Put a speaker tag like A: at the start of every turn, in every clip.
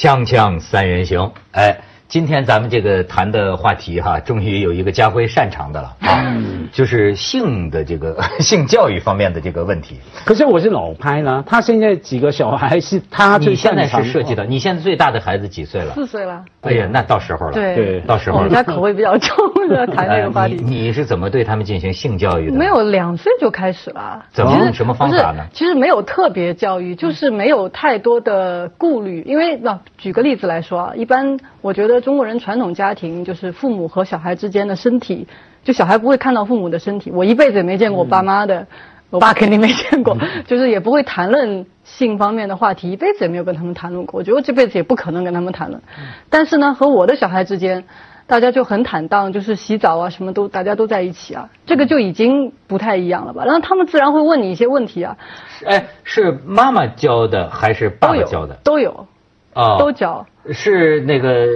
A: 锵锵三人行，哎，今天咱们这个谈的话题哈，终于有一个家辉擅长的了啊，就是性的这个 性教育方面的这个问题。
B: 可是我是老拍呢，他现在几个小孩是他最
A: 你现在是涉及到，你现在最大的孩子几岁了？
C: 四岁了，
A: 哎呀，那到时候了。
C: 对
B: 对
A: 到时候了。
C: 我们家口味比较重的 谈这个话题。
A: 哎你你是怎么对他们进行性教育的？
C: 没有两岁就开始了，
A: 怎么
C: 用
A: 什么方法呢
C: 其实没有特别教育，就是没有太多的顾虑。因为那、举个例子来说啊，一般我觉得中国人传统家庭就是父母和小孩之间的身体，就小孩不会看到父母的身体。我一辈子也没见过我爸妈的，我爸肯定没见过，就是也不会谈论性方面的话题，一辈子也没有跟他们谈论过。我觉得我这辈子也不可能跟他们谈论。但是呢，和我的小孩之间。大家就很坦荡，就是洗澡啊，什么都大家都在一起啊，这个就已经不太一样了吧？然后他们自然会问你一些问题啊，
A: 哎，是妈妈教的还是爸爸教的？
C: 都有，
A: 啊，
C: 都教。
A: 是那个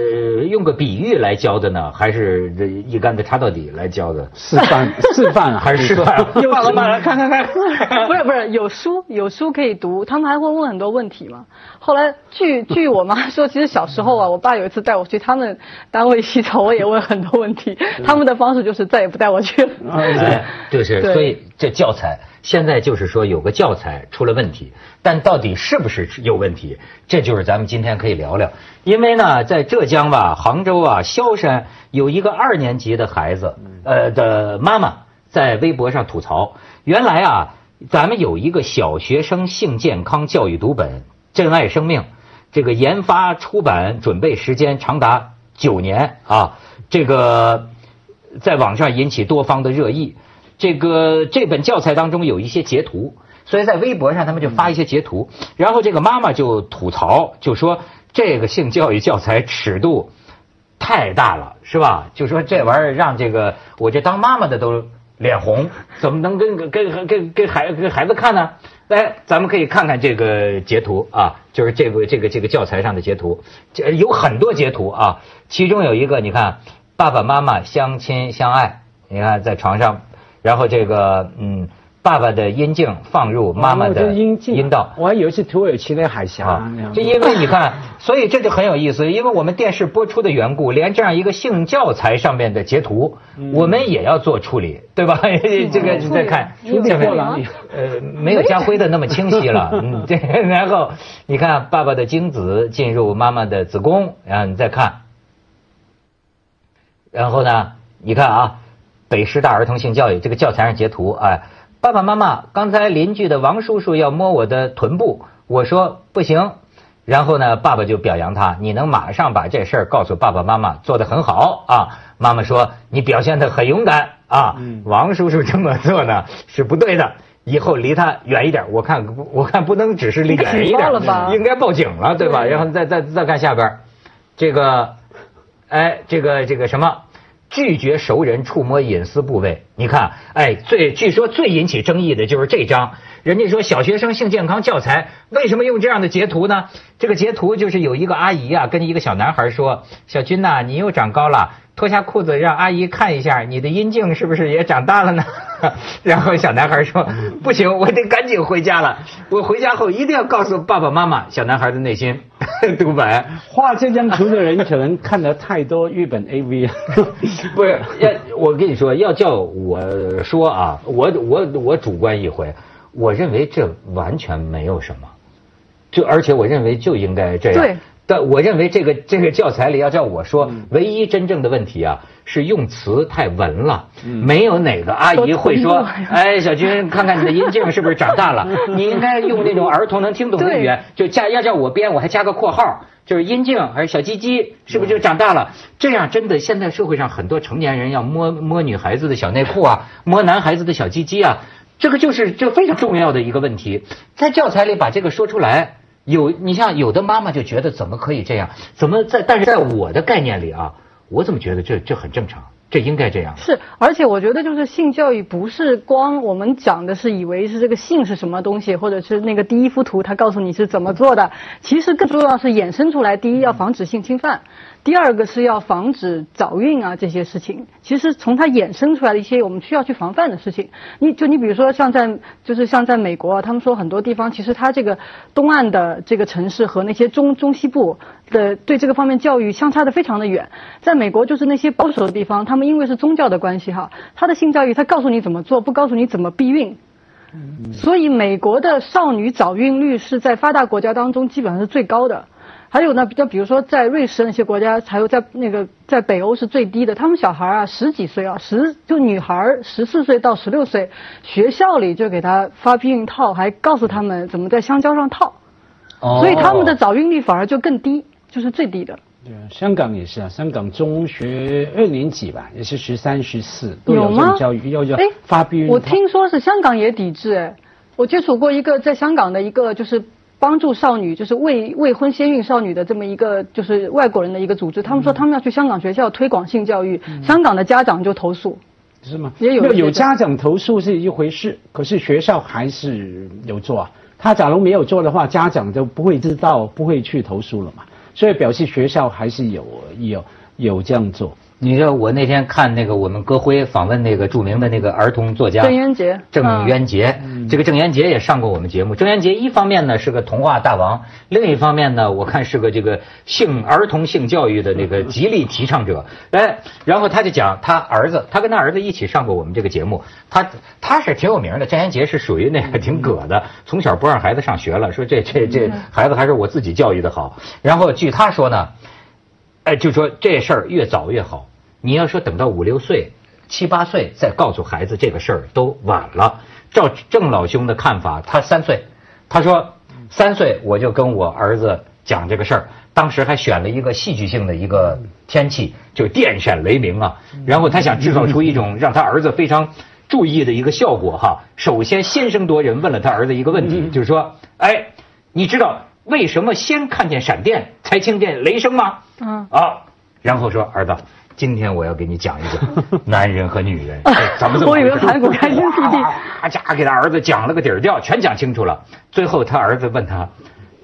A: 用个比喻来教的呢，还是这一竿子插到底来教的？
B: 示范 示范啊
A: 还是示范？
B: 又
A: 爸爸妈妈看看看。
C: 不是不是，有书有书可以读，他们还会问很多问题嘛。后来据据我妈说，其实小时候啊，我爸有一次带我去他们单位洗澡，我也问很多问题，他们的方式就是再也不带我去了。
A: 哎，就是，所以这教材现在就是说有个教材出了问题，但到底是不是有问题，这就是咱们今天可以聊聊。因为呢，在浙江吧，杭州啊，萧山有一个二年级的孩子，呃的妈妈在微博上吐槽，原来啊，咱们有一个小学生性健康教育读本《珍爱生命》，这个研发出版准备时间长达九年啊，这个在网上引起多方的热议。这个这本教材当中有一些截图，所以在微博上他们就发一些截图，然后这个妈妈就吐槽，就说这个性教育教材尺度太大了，是吧？就说这玩意儿让这个我这当妈妈的都脸红，怎么能跟跟跟跟孩跟孩子看呢？来，咱们可以看看这个截图啊，就是这个这个这个教材上的截图，这有很多截图啊，其中有一个你看爸爸妈妈相亲相爱，你看在床上。然后这个嗯，爸爸的阴茎放入妈妈的
B: 阴
A: 道。
B: 我还以为是土耳其的海峡
A: 啊，就因为你看，所以这就很有意思，因为我们电视播出的缘故，连这样一个性教材上面的截图，我们也要做处理，对吧？这个你再看，
C: 处理
A: 下面
B: 过了
A: 呃，没有家辉的那么清晰了，嗯，这然后你看爸爸的精子进入妈妈的子宫，然后你再看，然后呢，你看啊。北师大儿童性教育这个教材上截图，哎，爸爸妈妈，刚才邻居的王叔叔要摸我的臀部，我说不行，然后呢，爸爸就表扬他，你能马上把这事儿告诉爸爸妈妈，做得很好啊。妈妈说你表现得很勇敢啊，王叔叔这么做呢是不对的，以后离他远一点。我看我看不能只是离远一点，应该报警了，对吧？然后再再再看下边，这个，哎，这个这个什么？拒绝熟人触摸隐私部位，你看，哎，最据说最引起争议的就是这张。人家说小学生性健康教材为什么用这样的截图呢？这个截图就是有一个阿姨啊，跟一个小男孩说：“小军呐、你又长高了，脱下裤子让阿姨看一下，你的阴茎是不是也长大了呢？” 然后小男孩说：“不行，我得赶紧回家了。我回家后一定要告诉爸爸妈妈。”小男孩的内心 独白。
B: 画这张图的人可能看了太多日本 AV 了。
A: 不是要我跟你说，要叫我说啊，我我我主观一回，我认为这完全没有什么，就而且我认为就应该这样。
C: 对。
A: 但我认为这个这个教材里要叫我说，唯一真正的问题啊是用词太文了，没有哪个阿姨会说，哎，小军，看看你的阴茎是不是长大了？你应该用那种儿童能听懂的语言，就加要叫我编，我还加个括号。就是阴茎还是小鸡鸡，是不是就长大了？这样真的，现在社会上很多成年人要摸摸女孩子的小内裤啊，摸男孩子的小鸡鸡啊，这个就是这非常重要的一个问题。在教材里把这个说出来，有你像有的妈妈就觉得怎么可以这样？怎么在？但是在我的概念里啊，我怎么觉得这这很正常？这应该这样。
C: 是，而且我觉得就是性教育不是光我们讲的是以为是这个性是什么东西，或者是那个第一幅图他告诉你是怎么做的，其实更重要是衍生出来，第一要防止性侵犯。第二个是要防止早孕啊这些事情，其实从它衍生出来的一些我们需要去防范的事情。你就你比如说像在就是像在美国啊，他们说很多地方其实它这个东岸的这个城市和那些中中西部的对这个方面教育相差的非常的远。在美国，就是那些保守的地方，他们因为是宗教的关系哈，他的性教育他告诉你怎么做，不告诉你怎么避孕。所以美国的少女早孕率是在发达国家当中基本上是最高的。还有呢，比较比如说在瑞士那些国家，还有在那个在北欧是最低的。他们小孩啊，十几岁啊，十就女孩十四岁到十六岁，学校里就给她发避孕套，还告诉他们怎么在香蕉上套。
A: 哦
C: 所以他们的早孕率反而就更低，就是最低的。
B: 对啊，香港也是啊，香港中学二年级吧，也是十三、十四都有这种教育，要要
C: 哎
B: 发避孕套。
C: 我听说是香港也抵制哎，我接触过一个在香港的一个就是。帮助少女，就是未未婚先孕少女的这么一个，就是外国人的一个组织。他们说他们要去香港学校推广性教育，香港的家长就投诉。
B: 是吗？
C: 也有
B: 有家长投诉是一回事，可是学校还是有做啊。他假如没有做的话，家长就不会知道，不会去投诉了嘛。所以表示学校还是有有有这样做。
A: 你知道我那天看那个我们歌辉访问那个著名的那个儿童作家
C: 郑渊洁
A: 郑渊洁，这个郑渊洁也上过我们节目。郑渊洁一方面呢是个童话大王，另一方面呢我看是个这个性儿童性教育的那个极力提倡者。哎，然后他就讲他儿子，他跟他儿子一起上过我们这个节目，他他是挺有名的。郑渊洁是属于那个挺葛的，从小不让孩子上学了，说这这这孩子还是我自己教育的好。然后据他说呢。哎，就说这事儿越早越好。你要说等到五六岁、七八岁再告诉孩子这个事儿都晚了。照郑老兄的看法，他三岁，他说三岁我就跟我儿子讲这个事儿，当时还选了一个戏剧性的一个天气，就电闪雷鸣啊。然后他想制造出一 种让他儿子非常注意的一个效果哈。首先先声夺人问了他儿子一个问题，就是说，哎，你知道为什么先看见闪电才听见雷声吗？
C: 嗯。
A: 啊，然后说儿子，今天我要给你讲一讲 男人和女人 怎么怎么
C: 我以为盘古开天辟地。
A: 啊家给他儿子讲了个底儿掉，全讲清楚了。最后他儿子问他，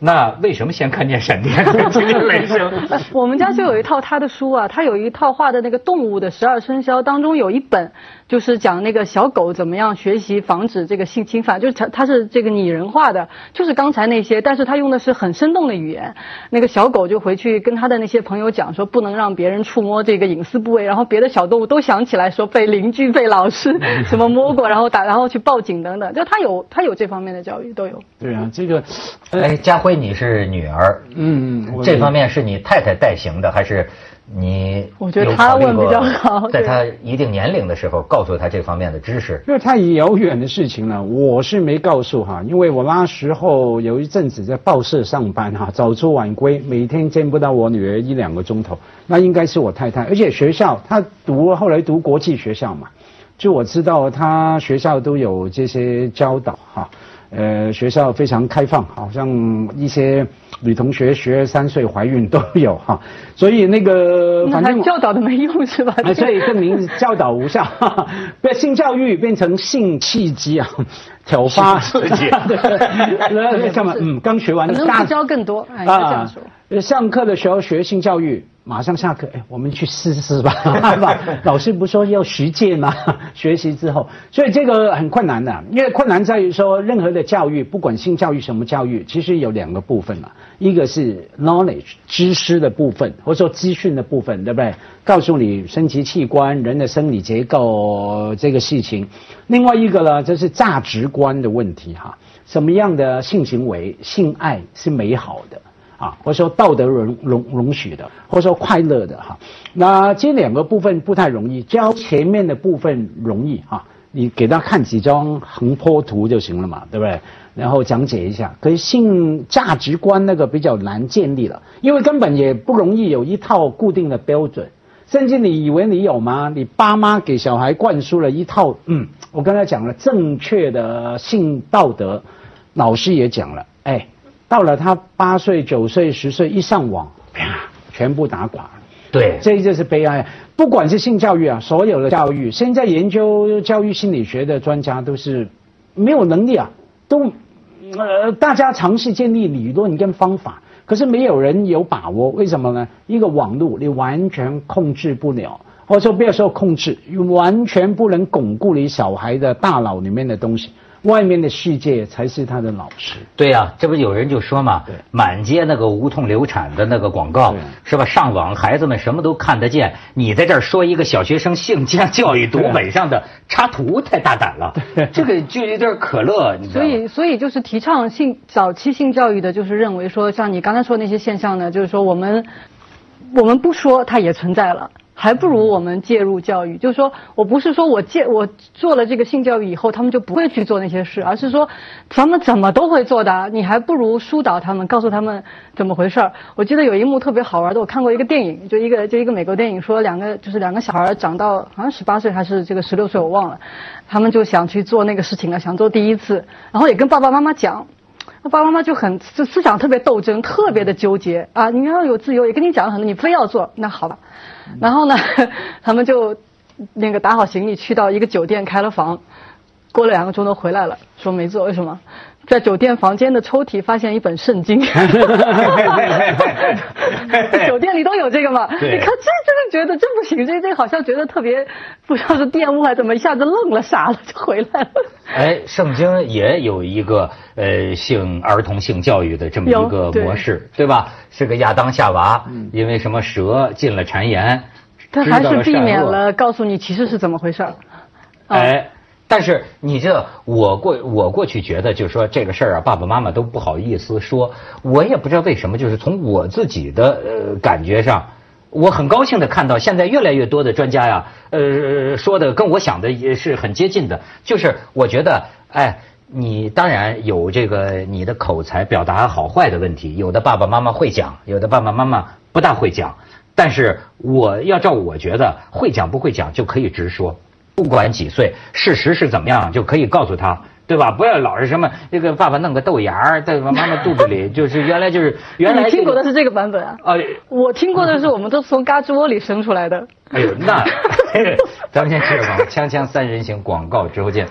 A: 那为什么先看见闪电才听见雷声？
C: 我们家就有一套他的书啊，他有一套画的那个动物的十二生肖当中有一本，就是讲那个小狗怎么样学习防止这个性侵犯，就是他他是这个拟人化的，就是刚才那些，但是他用的是很生动的语言。那个小狗就回去跟他的那些朋友讲说，不能让别人触摸这个隐私部位，然后别的小动物都想起来说被邻居、被老师什么摸过，然后打，然后去报警等等，就他有他有这方面的教育都有。
B: 对啊，这个，呃
A: 哎，家辉，你是女儿，
B: 嗯，
A: 这方面是你太太代行的，还是你？
C: 我觉得她问比较好
A: 在她一定年龄的时候，告诉她这方面的知识。
B: 因为太遥远的事情了，我是没告诉哈，因为我那时候有一阵子在报社上班哈，早出晚归，每天见不到我女儿一两个钟头，那应该是我太太，而且学校她读后来读国际学校嘛，就我知道她学校都有这些教导哈。呃，学校非常开放，好像一些女同学学三岁怀孕都有哈，所以那个反正
C: 教导的没用是吧？
B: 啊，所以证明教导无效，哈哈被性教育变成性契机啊，挑发
A: 性刺激
B: 对，干嘛？嗯，刚学完
C: 可能教更多，哎，应该这样说。
B: 呃上课的时候学性教育，马上下课，哎，我们去试试吧。老师不说要实践吗？学习之后，所以这个很困难的，因为困难在于说，任何的教育，不管性教育什么教育，其实有两个部分嘛，一个是 knowledge 知识的部分，或者说资讯的部分，对不对？告诉你生殖器官、人的生理结构这个事情。另外一个呢，就是价值观的问题哈，什么样的性行为、性爱是美好的？啊，或者说道德容容容许的，或者说快乐的哈。那这两个部分不太容易，教前面的部分容易哈。你给他看几张横坡图就行了嘛，对不对？然后讲解一下。可是性价值观那个比较难建立了，因为根本也不容易有一套固定的标准。甚至你以为你有吗？你爸妈给小孩灌输了一套，嗯，我刚才讲了正确的性道德，老师也讲了，哎。到了他八岁、九岁、十岁一上网，啪，全部打垮。
A: 对，
B: 这就是悲哀。不管是性教育啊，所有的教育，现在研究教育心理学的专家都是没有能力啊，都呃，大家尝试建立理论跟方法，可是没有人有把握。为什么呢？一个网络你完全控制不了，或者说不要说控制，完全不能巩固你小孩的大脑里面的东西。外面的世界才是他的老师。
A: 对呀、这不有人就说嘛，满街那个无痛流产的那个广告，是吧？上网孩子们什么都看得见，你在这儿说一个小学生性教教育读本上的插图，太大胆了。这个就有点可乐，你知道吗？
C: 所以，所以就是提倡性早期性教育的，就是认为说，像你刚才说的那些现象呢，就是说我们我们不说它也存在了。还不如我们介入教育，就是说我不是说我介我做了这个性教育以后，他们就不会去做那些事，而是说他们怎么都会做的，你还不如疏导他们，告诉他们怎么回事儿。我记得有一幕特别好玩的，我看过一个电影，就一个就一个美国电影，说两个就是两个小孩儿长到好像十八岁还是这个十六岁，我忘了，他们就想去做那个事情了，想做第一次，然后也跟爸爸妈妈讲。那爸爸妈妈就很思思想特别斗争，特别的纠结啊！你要有自由，也跟你讲了很多，你非要做，那好吧。然后呢，他们就那个打好行李去到一个酒店开了房，过了两个钟头回来了，说没做，为什么？在酒店房间的抽屉发现一本圣经，酒店里都有这个嘛？你看这真的觉得这不行，这这好像觉得特别不知道是玷污还是怎么，一下子愣了傻了就回来了。
A: 哎，圣经也有一个呃性儿童性教育的这么一个模式，对吧？是个亚当夏娃，因为什么蛇进了谗言，
C: 他还是避免了告诉你其实是怎么回事儿。啊
A: 哎，但是你知道，我过我过去觉得，就是说这个事儿啊，爸爸妈妈都不好意思说，我也不知道为什么，就是从我自己的呃感觉上。我很高兴的看到，现在越来越多的专家呀，呃，说的跟我想的也是很接近的。就是我觉得，哎，你当然有这个你的口才表达好坏的问题，有的爸爸妈妈会讲，有的爸爸妈妈不大会讲。但是我要照我觉得，会讲不会讲就可以直说，不管几岁，事实是怎么样就可以告诉他，对吧？不要老是什么这个爸爸弄个豆芽儿在妈妈肚子里，就是原来就是原来
C: 你听过的是这个版本啊？
A: 啊，
C: 我听过的是我们都是从嘎吱窝里生出来的。
A: 哎呦，那咱们先接着广告，锵锵三人行广告之后见。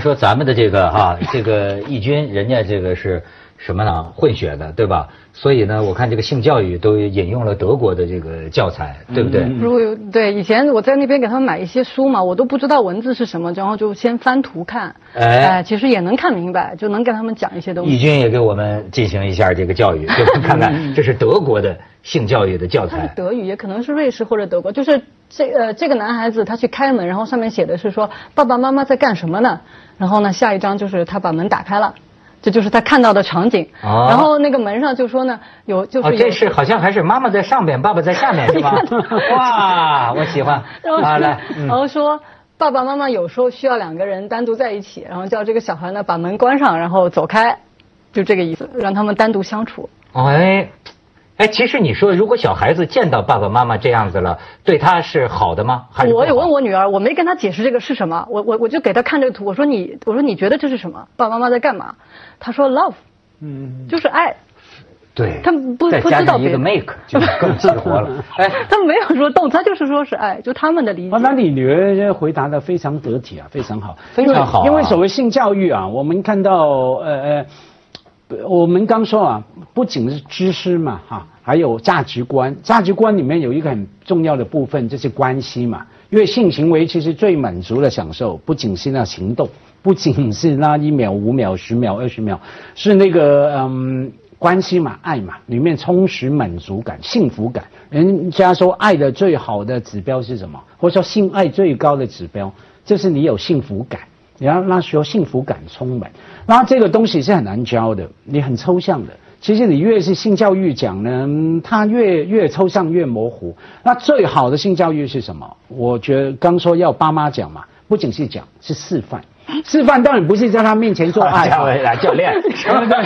A: 说咱们的这个哈、这个义军，人家这个是什么呢？混血的，对吧？所以呢，我看这个性教育都引用了德国的这个教材，对不对？
C: 如果有对以前我在那边给他们买一些书嘛，我都不知道文字是什么，然后就先翻图看，
A: 哎
C: 其实也能看明白，就能跟他们讲一些东西。
A: 义军也给我们进行一下这个教育，对吧？看看这是德国的性教育的教材。
C: 德语，也可能是瑞士或者德国，就是这呃这个男孩子他去开门，然后上面写的是说爸爸妈妈在干什么呢？然后呢下一张就是他把门打开了。这就是他看到的场景，
A: 哦
C: 然后那个门上就说呢，有就是
A: 哦，这是好像还是妈妈在上边，爸爸在下面，是吧？哇，我喜欢
C: 然后
A: 啊！来，
C: 然后说爸爸妈妈有时候需要两个人单独在一起，然后叫这个小孩呢把门关上，然后走开，就这个意思，让他们单独相处。
A: 哎，哎，其实你说，如果小孩子见到爸爸妈妈这样子了，对他是好的吗？还是
C: 我有问我女儿，我没跟她解释这个是什么，我我我就给她看这个图，我说你我说你觉得这是什么？爸爸妈妈在干嘛？她说 love，
B: 嗯，
C: 就是爱。
A: 对，
C: 他们不不知道别
A: 加一个 make，就更激活了。哎，
C: 他们没有说动，他就是说是爱，就他们的理解。
B: 啊，那你女儿回答的非常得体啊，非常好，
A: 非常好啊
B: 因为因为所谓性教育啊，我们看到呃呃，我们刚说啊，不仅是知识嘛哈，还有价值观，价值观里面有一个很重要的部分就是关系嘛。因为性行为其实最满足的享受，不仅是那行动，不仅是那一秒、五秒、十秒、二十秒，是那个嗯关系嘛、爱嘛，里面充实满足感、幸福感。人家说爱的最好的指标是什么？或者说性爱最高的指标，就是你有幸福感。你要那时候幸福感充满，那这个东西是很难教的，你很抽象的。其实你越是性教育讲呢，嗯它越越抽象越模糊。那最好的性教育是什么？我觉得刚说要爸妈讲嘛，不仅是讲，是示范。示范当然不是在他面前做爱
A: 教练，
B: 对不对？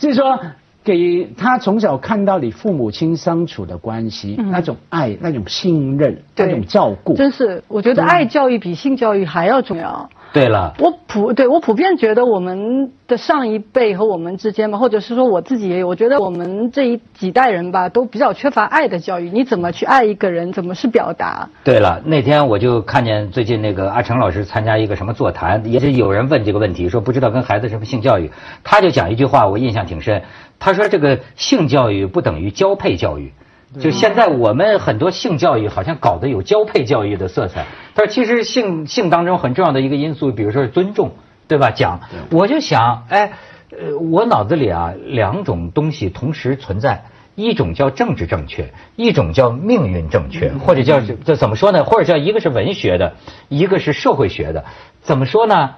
B: 是说给他从小看到你父母亲相处的关系，那种爱、那种信任、那种照顾，
C: 真是我觉得爱教育比性教育还要重要。
A: 对了，
C: 我普对我普遍觉得我们的上一辈和我们之间吧，或者是说我自己也有，我觉得我们这一几代人吧，都比较缺乏爱的教育。你怎么去爱一个人？怎么是表达？
A: 对了，那天我就看见最近那个阿成老师参加一个什么座谈，也是有人问这个问题，说不知道跟孩子什么性教育，他就讲一句话，我印象挺深。他说这个性教育不等于交配教育。就现在我们很多性教育好像搞得有交配教育的色彩，但是其实性性当中很重要的一个因素，比如说是尊重，对吧？讲，我就想，哎，呃，我脑子里啊两种东西同时存在，一种叫政治正确，一种叫命运正确，或者叫这怎么说呢？或者叫一个是文学的，一个是社会学的，怎么说呢？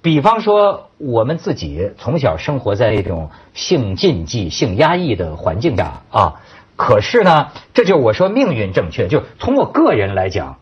A: 比方说我们自己从小生活在一种性禁忌、性压抑的环境下啊。可是呢，这就我说命运正确，就从我个人来讲，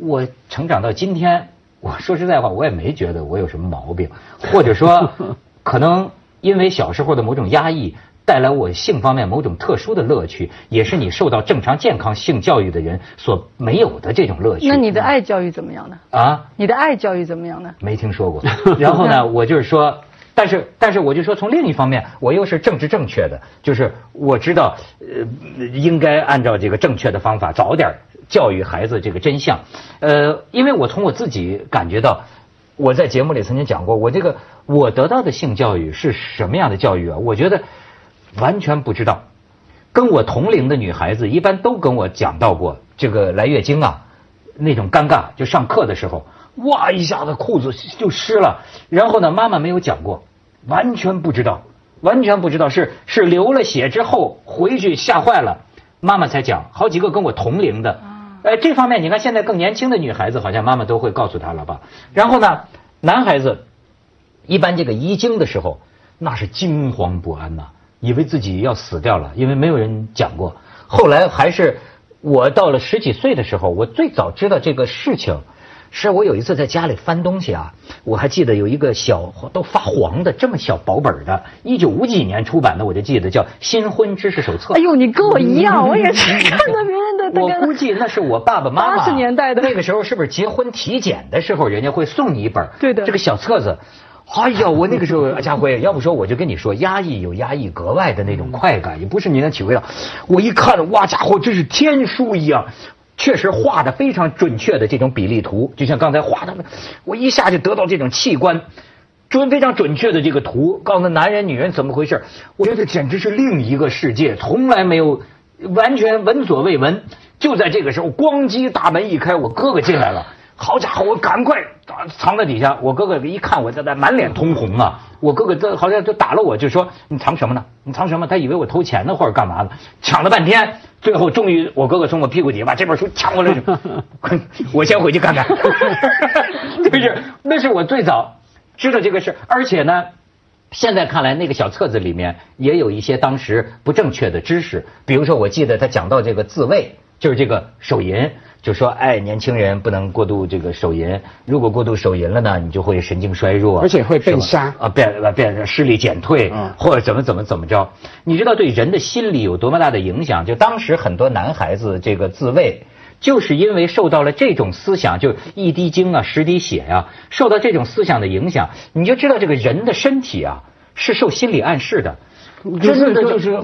A: 我成长到今天，我说实在话，我也没觉得我有什么毛病，或者说，可能因为小时候的某种压抑，带来我性方面某种特殊的乐趣，也是你受到正常健康性教育的人所没有的这种乐趣。
C: 那你的爱教育怎么样呢？啊？你的爱教育怎么样呢？
A: 没听说过。然后呢，我就是说。但是，但是我就说，从另一方面，我又是政治正确的，就是我知道，呃，应该按照这个正确的方法，早点教育孩子这个真相。呃，因为我从我自己感觉到，我在节目里曾经讲过，我这个我得到的性教育是什么样的教育啊？我觉得完全不知道。跟我同龄的女孩子一般都跟我讲到过这个来月经啊，那种尴尬，就上课的时候。哇！一下子裤子就湿了，然后呢，妈妈没有讲过，完全不知道，完全不知道，是是流了血之后回去吓坏了，妈妈才讲。好几个跟我同龄的，哎，这方面你看现在更年轻的女孩子，好像妈妈都会告诉她了吧？然后呢，男孩子一般这个遗精的时候，那是惊慌不安呐，以为自己要死掉了，因为没有人讲过。后来还是我到了十几岁的时候，我最早知道这个事情。是我有一次在家里翻东西啊，我还记得有一个小都发黄的这么小薄本的，一九五几年出版的，我就记得叫《新婚知识手册》。
C: 哎呦，你跟我一样，我也是看到别人的。
A: 我估计那是我爸爸妈妈
C: 八十年代的
A: 那个时候，是不是结婚体检的时候，人家会送你一本？
C: 对的。
A: 这个小册子，哎呀，我那个时候，家辉，要不说我就跟你说，压抑有压抑格外的那种快感，也不是你能体会到。我一看，哇，家伙，真是天书一样。确实画的非常准确的这种比例图，就像刚才画的，我一下就得到这种器官准非常准确的这个图，告诉男人女人怎么回事，我觉得简直是另一个世界，从来没有完全闻所未闻。就在这个时候，咣叽大门一开，我哥哥进来了。好家伙，我赶快藏在底下。我哥哥一看我在那，满脸通红啊！我哥哥这好像就打了我，就说你藏什么呢？你藏什么？他以为我偷钱呢，或者干嘛的？抢了半天，最后终于我哥哥从我屁股底下把这本书抢过来，我先回去看看。就是那是我最早知道这个事，而且呢，现在看来那个小册子里面也有一些当时不正确的知识，比如说我记得他讲到这个自慰，就是这个手淫。就说哎，年轻人不能过度这个手淫，如果过度手淫了呢，你就会神经衰弱，
B: 而且会变瞎
A: 啊，变变视力减退，或者怎么怎么怎么着？你知道对人的心理有多么大的影响？就当时很多男孩子这个自慰，就是因为受到了这种思想，就一滴精啊，十滴血呀，受到这种思想的影响，你就知道这个人的身体啊是受心理暗示的。真的就是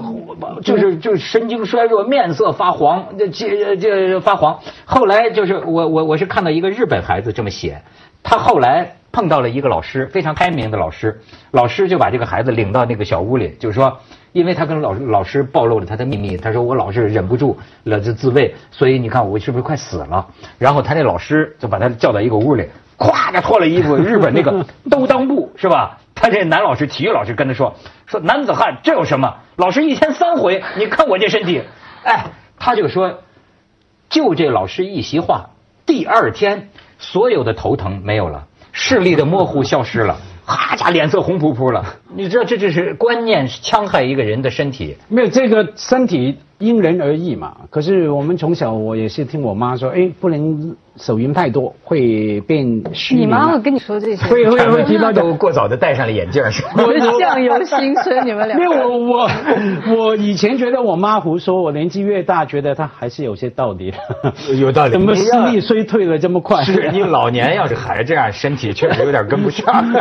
A: 就是就是神经衰弱，面色发黄，这这这发黄。后来就是我我我是看到一个日本孩子这么写，他后来碰到了一个老师，非常开明的老师，老师就把这个孩子领到那个小屋里，就是说，因为他跟老师老师暴露了他的秘密，他说我老是忍不住了这自慰，所以你看我是不是快死了？然后他那老师就把他叫到一个屋里，咵就脱了衣服，日本那个兜裆布是吧？他这男老师，体育老师跟他说：“说男子汉这有什么？老师一天三回，你看我这身体。”哎，他就说，就这老师一席话，第二天所有的头疼没有了，视力的模糊消失了，哈家脸色红扑扑了。你知道这就是观念戕害一个人的身体。
B: 没有这个身体因人而异嘛。可是我们从小我也是听我妈说，哎，不能手淫太多，会变虚。
C: 你妈会跟你说这些？
B: 会会会 提到
A: 都过早的戴上了眼镜，是吧？
C: 相由心生，你们俩。
B: 因为我我 我以前觉得我妈胡说，我年纪越大，觉得她还是有些道理的。
A: 有道理。
B: 怎么视力衰退了这么快？
A: 是你老年要是还是这样，身体确实有点跟不上。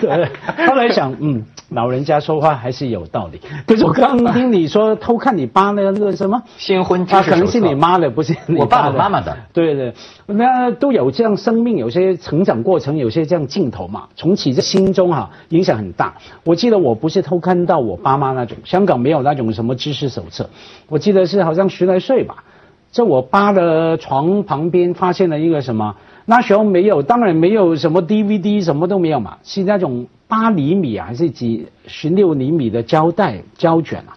B: 对。后来想，嗯，老人家说话还是有道理。可是我刚听你说偷看你爸那个那个什么
A: 新婚，
B: 他可能是你妈的，不是
A: 我爸爸妈妈的。
B: 对对，那都有这样生命，有些成长过程，有些这样镜头嘛，重启在心中哈，影响很大。我记得我不是偷看到我爸妈那种，香港没有那种什么知识手册，我记得是好像十来岁吧，在我爸的床旁边发现了一个什么，那时候没有，当然没有什么 DVD，什么都没有嘛，是那种。八厘米啊，还是几十六厘米的胶带胶卷啊？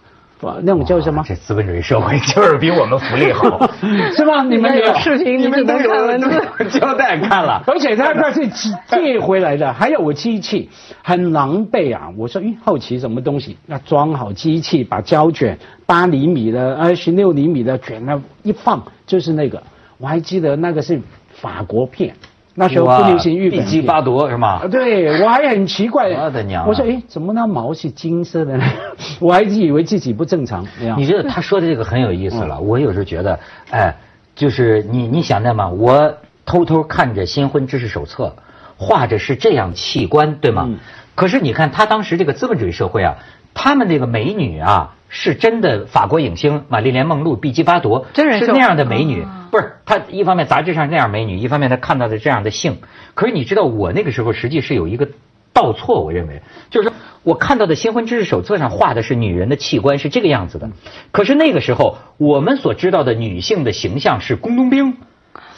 B: 那种叫什么？
A: 这资本主义社会就是比我们福利好，
B: 是吧？你们
C: 有视频，
A: 你们
C: 都
A: 有胶带看了，
B: 而且他那是借回来的，还有机器，很狼狈啊！我说，咦，好奇什么东西？那装好机器，把胶卷八厘米的、二十六厘米的卷那一放，就是那个。我还记得那个是法国片。那时候不流行日本，
A: 必击巴夺是吗？
B: 对，我还很奇怪。
A: 我的娘！
B: 我说，哎，怎么那毛是金色的呢？我还以为自己不正常。
A: 你知道他说的这个很有意思了。我有时候觉得，哎，就是你你想的嘛？我偷偷看着新婚知识手册，画着是这样器官，对吗？可是你看他当时这个资本主义社会啊，他们这个美女啊。是真的，法国影星玛丽莲梦露、毕基巴夺，是那样的美女。不是她一方面杂志上那样美女，一方面她看到的这样的性。可是你知道，我那个时候实际是有一个倒错，我认为就是说我看到的新婚知识手册上画的是女人的器官是这个样子的。可是那个时候我们所知道的女性的形象是工农兵，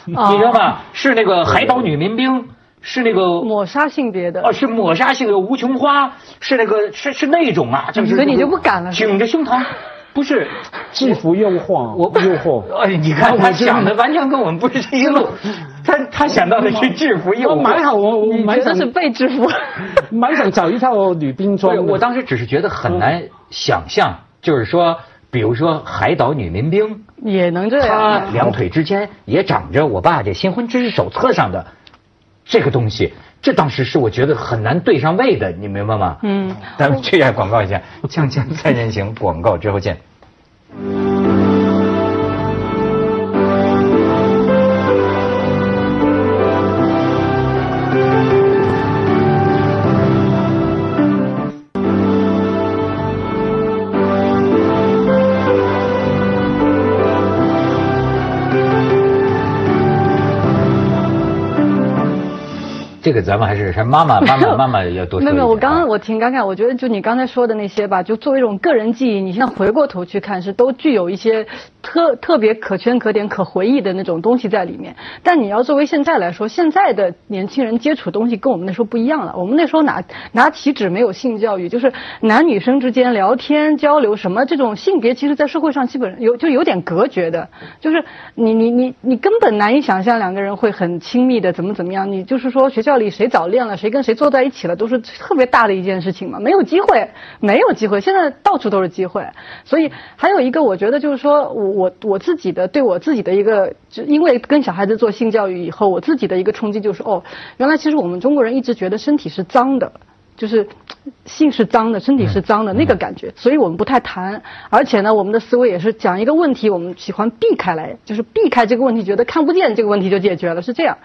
A: 你知道吗？是那个海岛女民兵。是那个
C: 抹杀性别的。
A: 哦，是抹杀性的无穷花，是那个是是那种啊，就是
C: 所以你就不敢了，
A: 挺着胸膛，不是
B: 制服诱惑，
A: 我
B: 诱惑，
A: 哎，你看他想的完全跟我们不是一路，他他想到的是制服诱惑，我
B: 蛮好，我我
C: 蛮想是被制服，
B: 蛮想找一套女兵装。
A: 我当时只是觉得很难想象，就是说，比如说海岛女民兵
C: 也能这样，
A: 她两腿之间也长着我爸这新婚知识手册上的。这个东西，这当时是我觉得很难对上位的，你明白吗？嗯，咱们去下广告一下，锵锵三人行广告之后见。这个咱们还是是妈妈 妈妈妈妈要多说。
C: 没有没有，我刚刚我挺感慨，我觉得就你刚才说的那些吧，就作为一种个人记忆，你现在回过头去看，是都具有一些特特别可圈可点、可回忆的那种东西在里面。但你要作为现在来说，现在的年轻人接触东西跟我们那时候不一样了。我们那时候拿拿起纸没有性教育，就是男女生之间聊天交流什么这种性别，其实在社会上基本上有就有点隔绝的，就是你你你你根本难以想象两个人会很亲密的怎么怎么样。你就是说学校。谁早恋了，谁跟谁坐在一起了，都是特别大的一件事情嘛，没有机会，没有机会。现在到处都是机会，所以还有一个，我觉得就是说我我我自己的对我自己的一个，就因为跟小孩子做性教育以后，我自己的一个冲击就是，哦，原来其实我们中国人一直觉得身体是脏的，就是性是脏的，身体是脏的那个感觉，所以我们不太谈。而且呢，我们的思维也是讲一个问题，我们喜欢避开来，就是避开这个问题，觉得看不见这个问题就解决了，是这样。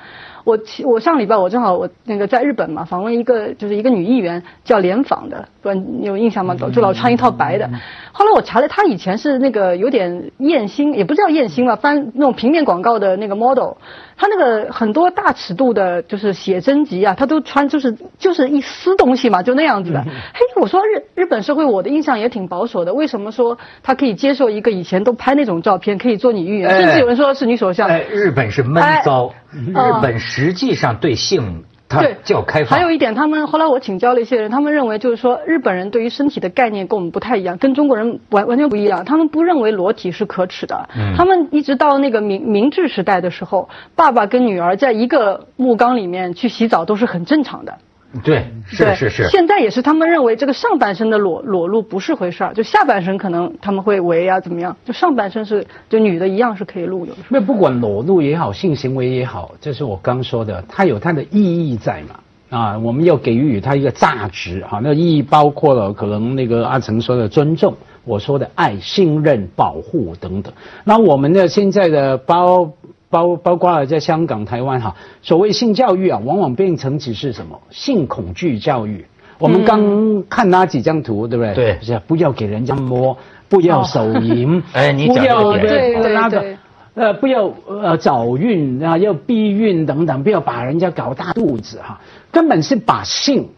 C: 我我上礼拜我正好我那个在日本嘛，访问一个就是一个女议员叫莲访的，不有印象吗？就老穿一套白的。后来我查了，他以前是那个有点艳星，也不叫艳星吧，翻那种平面广告的那个 model。他那个很多大尺度的，就是写真集啊，他都穿就是就是一丝东西嘛，就那样子的。嘿，我说日日本社会，我的印象也挺保守的，为什么说他可以接受一个以前都拍那种照片，可以做女议员，甚至有人说是女首相。
A: 哎，日本是闷骚。日本实际上对性，它较开放。
C: 还有一点，他们后来我请教了一些人，他们认为就是说，日本人对于身体的概念跟我们不太一样，跟中国人完完全不一样。他们不认为裸体是可耻的。他们一直到那个明明治时代的时候，爸爸跟女儿在一个木缸里面去洗澡都是很正常的。
A: 对，是是是。
C: 现在也是他们认为这个上半身的裸裸露不是回事儿，就下半身可能他们会围啊怎么样，就上半身是就女的一样是可以露的。
B: 那不管裸露也好，性行为也好，这是我刚说的，它有它的意义在嘛。啊，我们要给予它一个价值哈，那意义包括了可能那个阿成说的尊重，我说的爱、信任、保护等等。那我们的现在的包包包括了在香港、台湾哈，所谓性教育啊，往往变成只是什么？性恐惧教育。我们刚看那几张图，对不对？
A: 对。
B: 不是不要给人家摸，不要手淫，
A: 哎你讲
B: 不要
A: 这个点
C: 对
B: 那个
C: 对。
B: 呃，不要呃早孕啊，要避孕等等，不要把人家搞大肚子哈，根本是把性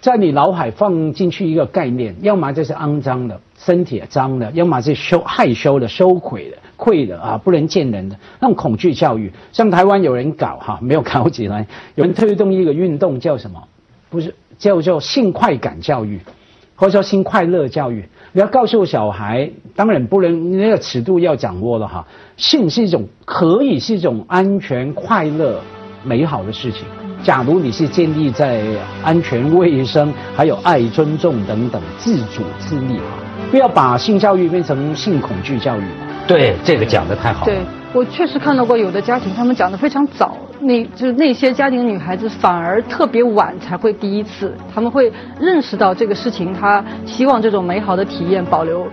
B: 在你脑海放进去一个概念，要么就是肮脏的，身体脏的，要么是羞害羞的、羞愧的、愧的啊，不能见人的那种恐惧教育。像台湾有人搞哈，没有搞起来，有人推动一个运动叫什么？不是叫做性快感教育。或者说性快乐教育，你要告诉小孩，当然不能那个尺度要掌握了哈。性是一种可以是一种安全、快乐、美好的事情。假如你是建立在安全、卫生，还有爱、尊重等等自主自立哈，不要把性教育变成性恐惧教育。
A: 对，这个讲的太好了。
C: 对我确实看到过有的家庭，他们讲的非常早，那就是那些家庭女孩子反而特别晚才会第一次，他们会认识到这个事情，她希望这种美好的体验保留